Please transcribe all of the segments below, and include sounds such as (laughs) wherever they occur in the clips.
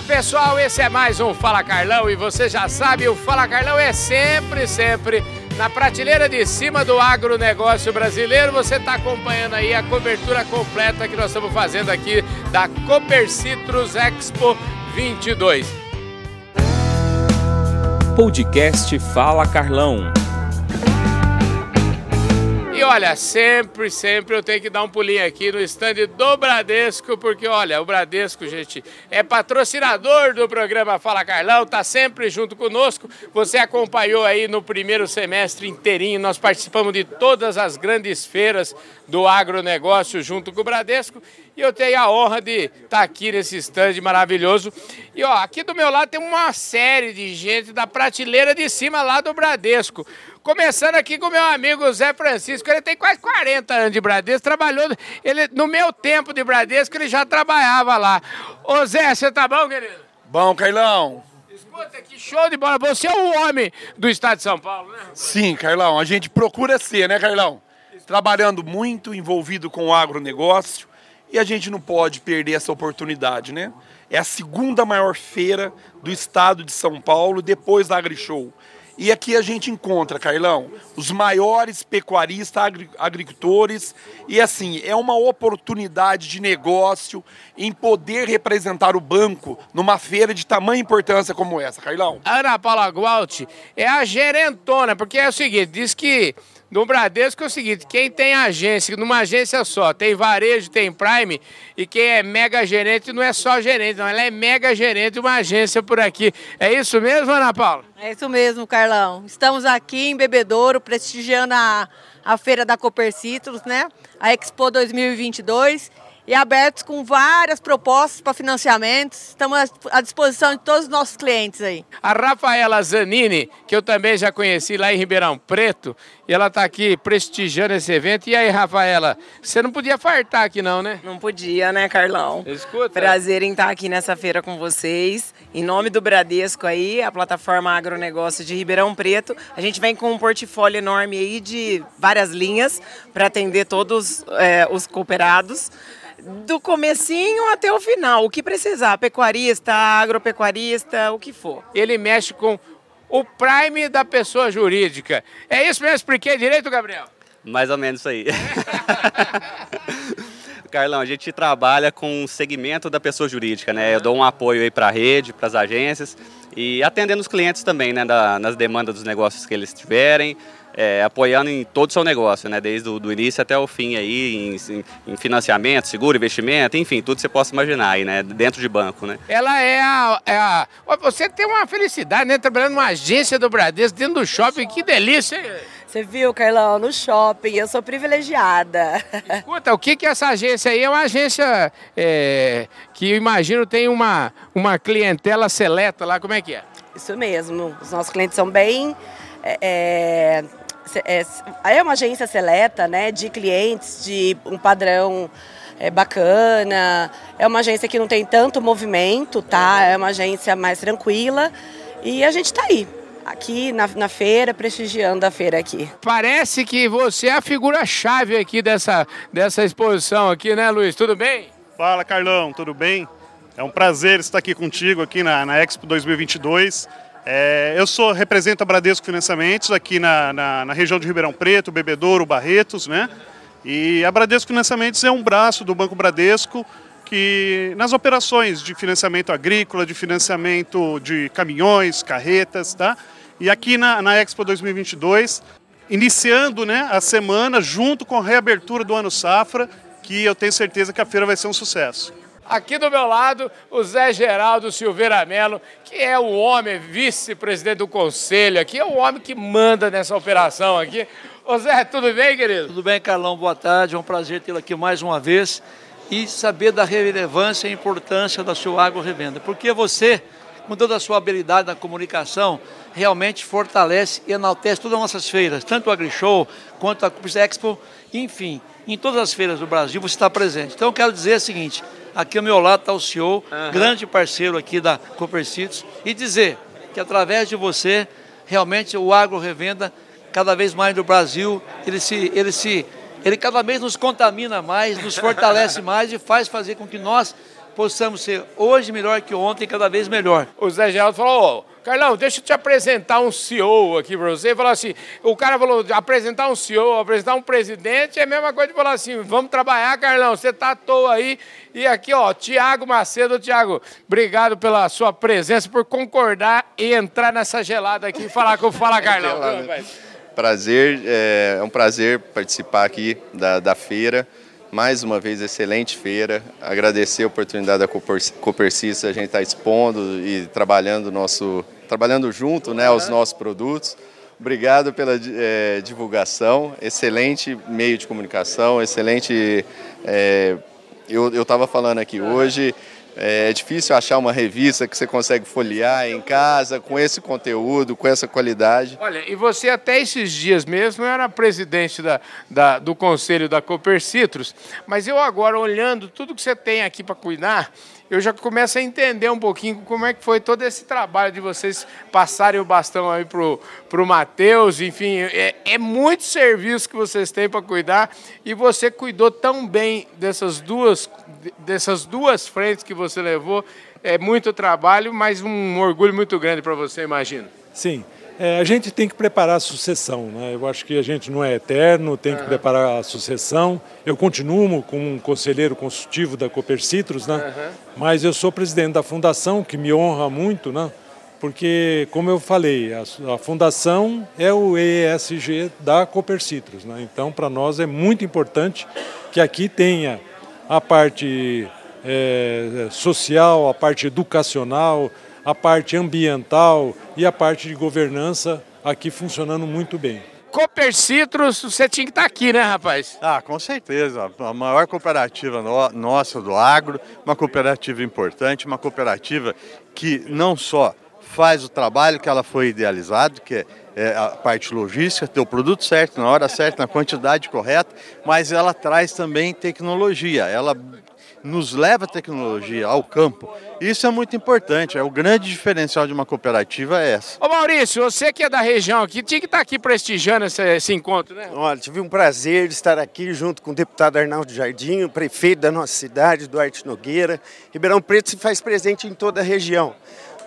Olá pessoal, esse é mais um Fala Carlão e você já sabe, o Fala Carlão é sempre, sempre na prateleira de cima do agronegócio brasileiro. Você está acompanhando aí a cobertura completa que nós estamos fazendo aqui da Cooper Citrus Expo 22. Podcast Fala Carlão. Olha, sempre, sempre eu tenho que dar um pulinho aqui no stand do Bradesco, porque olha, o Bradesco, gente, é patrocinador do programa Fala Carlão, tá sempre junto conosco. Você acompanhou aí no primeiro semestre inteirinho, nós participamos de todas as grandes feiras do agronegócio junto com o Bradesco. E eu tenho a honra de estar tá aqui nesse stand maravilhoso. E ó, aqui do meu lado tem uma série de gente da prateleira de cima lá do Bradesco. Começando aqui com meu amigo Zé Francisco, ele tem quase 40 anos de Bradesco, trabalhou, ele, no meu tempo de Bradesco ele já trabalhava lá. Ô Zé, você tá bom, querido? Bom, Carlão. Escuta, que show de bola, você é o homem do estado de São Paulo, né? Sim, Carlão, a gente procura ser, né, Carlão? Trabalhando muito, envolvido com o agronegócio, e a gente não pode perder essa oportunidade, né? É a segunda maior feira do estado de São Paulo, depois da AgriShow. E aqui a gente encontra, Carlão, os maiores pecuaristas, agri agricultores. E assim, é uma oportunidade de negócio em poder representar o banco numa feira de tamanha importância como essa, Carlão. Ana Paula Gualt é a gerentona, porque é o seguinte, diz que no Bradesco é o seguinte, quem tem agência, numa agência só, tem varejo, tem Prime, e quem é mega gerente não é só gerente, não, ela é mega gerente de uma agência por aqui. É isso mesmo, Ana Paula? É isso mesmo, Carlão. Estamos aqui em Bebedouro, prestigiando a, a feira da Cooper Citrus, né? A Expo 2022 e abertos com várias propostas para financiamentos. Estamos à disposição de todos os nossos clientes aí. A Rafaela Zanini, que eu também já conheci lá em Ribeirão Preto, e ela está aqui prestigiando esse evento. E aí, Rafaela, você não podia fartar aqui não, né? Não podia, né, Carlão? Escuta. Prazer em estar aqui nessa feira com vocês. Em nome do Bradesco aí, a plataforma agronegócio de Ribeirão Preto, a gente vem com um portfólio enorme aí de várias linhas para atender todos é, os cooperados do comecinho até o final, o que precisar, pecuarista, agropecuarista, o que for. Ele mexe com o prime da pessoa jurídica. É isso mesmo? Expliquei direito, Gabriel? Mais ou menos isso aí. (laughs) Carlão, a gente trabalha com o segmento da pessoa jurídica, né? Eu dou um apoio aí para a rede, para as agências e atendendo os clientes também, né? Da, nas demandas dos negócios que eles tiverem é, apoiando em todo o seu negócio, né? Desde o do início até o fim aí, em, em, financiamento, seguro, investimento, enfim, tudo que você possa imaginar aí, né? Dentro de banco, né? Ela é a, é a... Você tem uma felicidade, né? Trabalhando numa agência do Bradesco, dentro do shopping, que delícia, hein? Você viu, Carlão, no shopping, eu sou privilegiada. Escuta, o que que essa agência aí é uma agência é, que eu imagino tem uma, uma clientela seleta lá, como é que é? Isso mesmo, os nossos clientes são bem é, é é, uma agência seleta, né, de clientes de um padrão é, bacana. É uma agência que não tem tanto movimento, tá? É uma agência mais tranquila e a gente está aí. Aqui na, na feira, prestigiando a feira aqui. Parece que você é a figura-chave aqui dessa, dessa exposição aqui, né, Luiz? Tudo bem? Fala, Carlão, tudo bem? É um prazer estar aqui contigo aqui na, na Expo 2022. É, eu sou represento a Bradesco Financiamentos aqui na, na, na, região de Ribeirão Preto, Bebedouro, Barretos, né? E a Bradesco Financiamentos é um braço do Banco Bradesco que nas operações de financiamento agrícola, de financiamento de caminhões, carretas, tá? E aqui na, na Expo 2022, iniciando né, a semana junto com a reabertura do ano safra, que eu tenho certeza que a feira vai ser um sucesso. Aqui do meu lado, o Zé Geraldo Silveira Melo, que é o homem vice-presidente do conselho aqui, é o homem que manda nessa operação aqui. Ô Zé, tudo bem, querido? Tudo bem, Carlão, boa tarde, é um prazer tê-lo aqui mais uma vez e saber da relevância e importância da sua agro revenda, porque você, com toda a sua habilidade na comunicação, realmente fortalece e enaltece todas as nossas feiras, tanto o AgriShow quanto a Cupis Expo, enfim, em todas as feiras do Brasil você está presente. Então eu quero dizer o seguinte, Aqui ao meu lado está o senhor, uhum. grande parceiro aqui da Copercitos, e dizer que através de você, realmente o agro revenda cada vez mais no Brasil, ele se, ele se, ele cada vez nos contamina mais, nos fortalece (laughs) mais e faz fazer com que nós possamos ser hoje melhor que ontem, cada vez melhor. O Zé Geraldo falou, ô, Carlão, deixa eu te apresentar um CEO aqui para você. Falou assim, o cara falou, apresentar um CEO, apresentar um presidente é a mesma coisa de falar assim, vamos trabalhar, Carlão, você tá à toa aí. E aqui, ó, Tiago Macedo. Tiago, obrigado pela sua presença, por concordar e entrar nessa gelada aqui e falar com o Fala (laughs) Carlão. Prazer, é, é um prazer participar aqui da, da feira. Mais uma vez, excelente feira. Agradecer a oportunidade da Copercista, a gente está expondo e trabalhando, nosso, trabalhando junto né, aos nossos produtos. Obrigado pela é, divulgação, excelente meio de comunicação, excelente. É, eu estava falando aqui hoje, é difícil achar uma revista que você consegue folhear em casa com esse conteúdo, com essa qualidade. Olha, e você até esses dias mesmo era presidente da, da do conselho da Cooper Citrus, mas eu agora olhando tudo que você tem aqui para cuidar, eu já começo a entender um pouquinho como é que foi todo esse trabalho de vocês passarem o bastão aí pro, pro Matheus, enfim, é, é muito serviço que vocês têm para cuidar e você cuidou tão bem dessas duas, dessas duas frentes que você levou, é muito trabalho, mas um orgulho muito grande para você, imagino. Sim, é, a gente tem que preparar a sucessão. Né? Eu acho que a gente não é eterno, tem que uhum. preparar a sucessão. Eu continuo como um conselheiro consultivo da Cooper Citrus, né? Uhum. mas eu sou presidente da fundação, que me honra muito, né? porque, como eu falei, a, a fundação é o ESG da Cooper Citrus. Né? Então, para nós é muito importante que aqui tenha a parte é, social, a parte educacional, a parte ambiental e a parte de governança aqui funcionando muito bem. Cooper Citrus, você tinha que estar tá aqui, né, rapaz? Ah, com certeza. A maior cooperativa no, nossa do agro, uma cooperativa importante, uma cooperativa que não só faz o trabalho que ela foi idealizado, que é, é a parte logística, ter o produto certo, na hora certa, na quantidade correta, mas ela traz também tecnologia. Ela nos leva a tecnologia ao campo. Isso é muito importante, é o grande diferencial de uma cooperativa é essa. Ô Maurício, você que é da região aqui, tinha que estar aqui prestigiando esse, esse encontro, né? Olha, tive um prazer de estar aqui junto com o deputado Arnaldo Jardim, o prefeito da nossa cidade, Duarte Nogueira. Ribeirão Preto se faz presente em toda a região.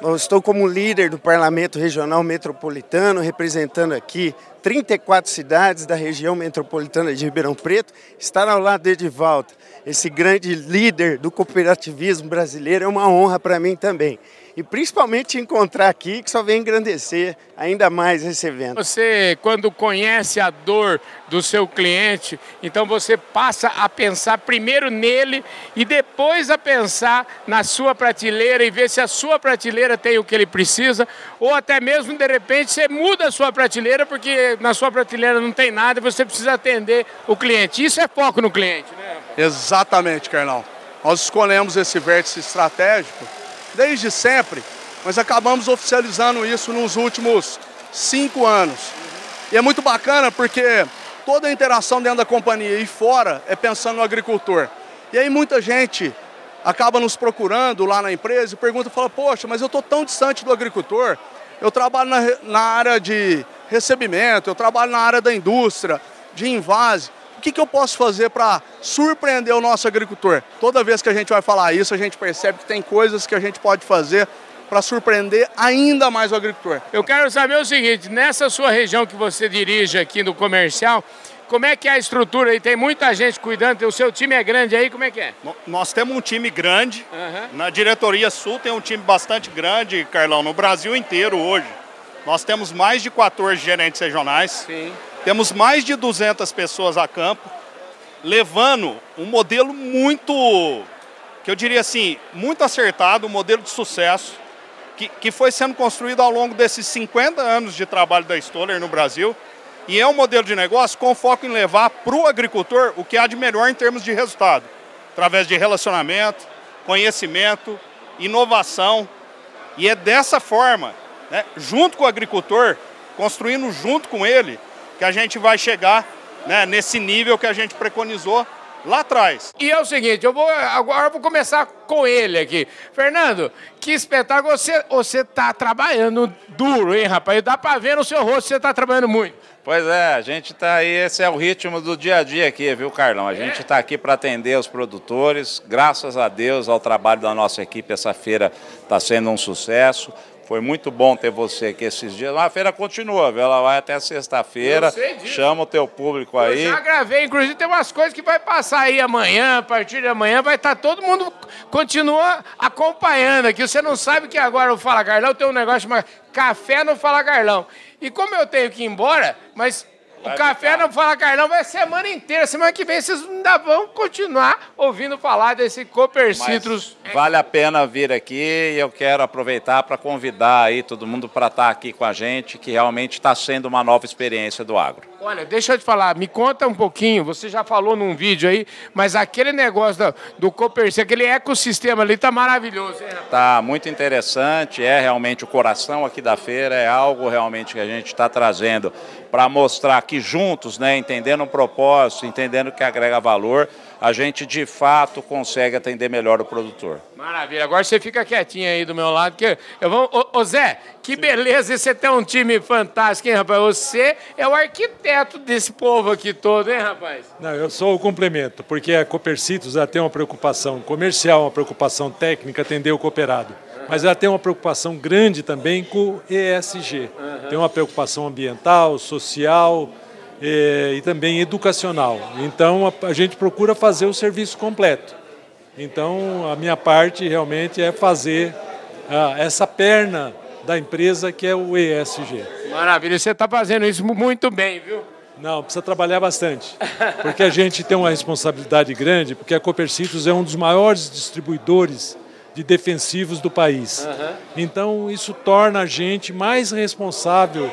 Eu estou como líder do Parlamento Regional Metropolitano, representando aqui 34 cidades da região metropolitana de Ribeirão Preto. Estar ao lado de Edivaldo, esse grande líder do cooperativismo brasileiro, é uma honra para mim também e principalmente encontrar aqui, que só vem engrandecer ainda mais esse evento. Você, quando conhece a dor do seu cliente, então você passa a pensar primeiro nele e depois a pensar na sua prateleira e ver se a sua prateleira tem o que ele precisa, ou até mesmo de repente você muda a sua prateleira porque na sua prateleira não tem nada e você precisa atender o cliente. Isso é foco no cliente, né? Exatamente, Carlão. Nós escolhemos esse vértice estratégico desde sempre, mas acabamos oficializando isso nos últimos cinco anos. E é muito bacana porque toda a interação dentro da companhia e fora é pensando no agricultor. E aí muita gente acaba nos procurando lá na empresa e pergunta, fala, poxa, mas eu estou tão distante do agricultor, eu trabalho na, na área de recebimento, eu trabalho na área da indústria, de invase que, que eu posso fazer para surpreender o nosso agricultor? Toda vez que a gente vai falar isso, a gente percebe que tem coisas que a gente pode fazer para surpreender ainda mais o agricultor. Eu quero saber o seguinte, nessa sua região que você dirige aqui no comercial, como é que é a estrutura aí? Tem muita gente cuidando, o seu time é grande aí, como é que é? Nós temos um time grande, uhum. na diretoria sul tem um time bastante grande, Carlão, no Brasil inteiro hoje. Nós temos mais de 14 gerentes regionais. Sim. Temos mais de 200 pessoas a campo, levando um modelo muito, que eu diria assim, muito acertado, um modelo de sucesso, que, que foi sendo construído ao longo desses 50 anos de trabalho da Stoller no Brasil. E é um modelo de negócio com foco em levar para o agricultor o que há de melhor em termos de resultado, através de relacionamento, conhecimento, inovação. E é dessa forma, né, junto com o agricultor, construindo junto com ele, que a gente vai chegar né, nesse nível que a gente preconizou lá atrás. E é o seguinte, eu vou agora eu vou começar com ele aqui. Fernando, que espetáculo. Você, você tá trabalhando duro, hein, rapaz? Dá pra ver no seu rosto que você tá trabalhando muito. Pois é, a gente está aí, esse é o ritmo do dia a dia aqui, viu, Carlão? A gente está aqui para atender os produtores. Graças a Deus, ao trabalho da nossa equipe, essa feira está sendo um sucesso. Foi muito bom ter você aqui esses dias. A feira continua, viu? Ela vai até sexta-feira. Chama o teu público aí. Eu já gravei, inclusive tem umas coisas que vai passar aí amanhã, a partir de amanhã vai estar todo mundo continua acompanhando aqui. Você não sabe que agora o Fala Carlão tem um negócio chamado Café no Fala Carlão. E como eu tenho que ir embora, mas o café não fala Carlão vai semana inteira. Semana que vem vocês ainda vão continuar ouvindo falar desse Cooper Citrus. Vale a pena vir aqui e eu quero aproveitar para convidar aí todo mundo para estar aqui com a gente, que realmente está sendo uma nova experiência do agro. Olha, deixa eu te falar, me conta um pouquinho, você já falou num vídeo aí, mas aquele negócio do, do Cooper, aquele ecossistema ali tá maravilhoso, hein? Tá muito interessante, é realmente o coração aqui da feira, é algo realmente que a gente está trazendo para mostrar que juntos, né, entendendo o propósito, entendendo que agrega valor, a gente de fato consegue atender melhor o produtor. Maravilha. Agora você fica quietinho aí do meu lado, que eu vou. Ô, ô Zé, que beleza você tem um time fantástico, hein, rapaz? Você é o arquiteto desse povo aqui todo, hein, rapaz? Não, eu sou o complemento, porque a Copercitos ela tem uma preocupação comercial, uma preocupação técnica, atender o cooperado. Mas ela tem uma preocupação grande também com o ESG. Tem uma preocupação ambiental, social, e, e também educacional. Então a, a gente procura fazer o serviço completo. Então a minha parte realmente é fazer ah, essa perna da empresa que é o ESG. Maravilha, você está fazendo isso muito bem, viu? Não, precisa trabalhar bastante. Porque a gente tem uma responsabilidade grande, porque a Copercitos é um dos maiores distribuidores de defensivos do país. Uhum. Então, isso torna a gente mais responsável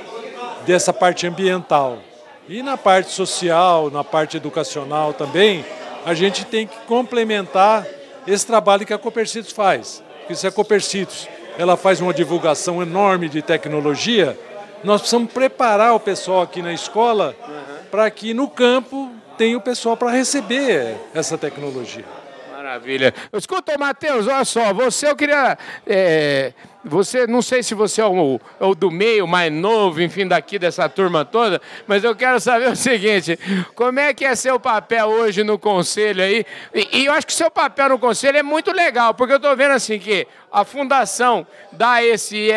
dessa parte ambiental. E na parte social, na parte educacional também, a gente tem que complementar esse trabalho que a Copercitos faz. Porque se a Copercitos ela faz uma divulgação enorme de tecnologia, nós precisamos preparar o pessoal aqui na escola uhum. para que no campo tenha o pessoal para receber essa tecnologia. Maravilha. Escuta, Matheus, olha só, você eu queria. É, você, não sei se você é o, o, do meio, mais novo, enfim, daqui dessa turma toda, mas eu quero saber o seguinte: como é que é seu papel hoje no conselho aí? E, e eu acho que seu papel no conselho é muito legal, porque eu estou vendo assim que a fundação dá esse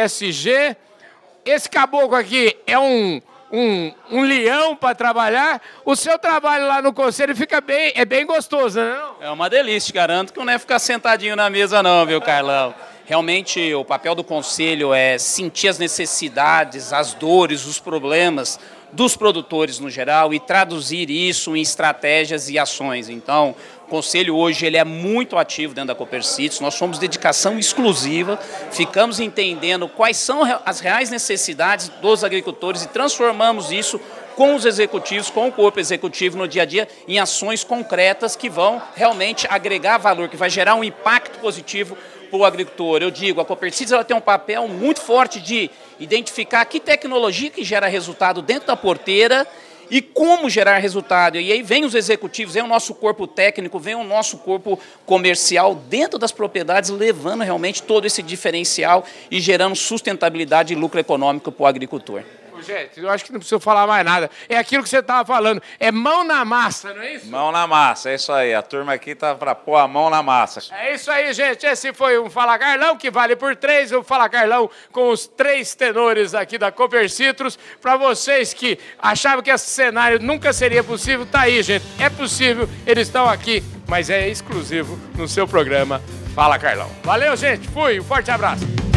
esse caboclo aqui é um um, um leão para trabalhar, o seu trabalho lá no conselho fica bem, é bem gostoso, né? Não? É uma delícia, garanto que não é ficar sentadinho na mesa não, viu, Carlão? Realmente o papel do conselho é sentir as necessidades, as dores, os problemas dos produtores no geral e traduzir isso em estratégias e ações. Então, conselho hoje ele é muito ativo dentro da Copercitos, nós somos dedicação exclusiva, ficamos entendendo quais são as reais necessidades dos agricultores e transformamos isso com os executivos, com o corpo executivo no dia a dia, em ações concretas que vão realmente agregar valor, que vai gerar um impacto positivo para o agricultor. Eu digo, a Copercitos ela tem um papel muito forte de identificar que tecnologia que gera resultado dentro da porteira e como gerar resultado. E aí vem os executivos, vem o nosso corpo técnico, vem o nosso corpo comercial dentro das propriedades, levando realmente todo esse diferencial e gerando sustentabilidade e lucro econômico para o agricultor gente, eu acho que não precisa falar mais nada. É aquilo que você estava falando. É mão na massa, não é isso? Mão na massa, é isso aí. A turma aqui tá para pôr a mão na massa. É isso aí, gente. Esse foi um Fala Carlão, que vale por três. O Fala Carlão com os três tenores aqui da Cooper Citrus. Para vocês que achavam que esse cenário nunca seria possível, tá aí, gente. É possível, eles estão aqui, mas é exclusivo no seu programa Fala Carlão. Valeu, gente. Fui. Um forte abraço.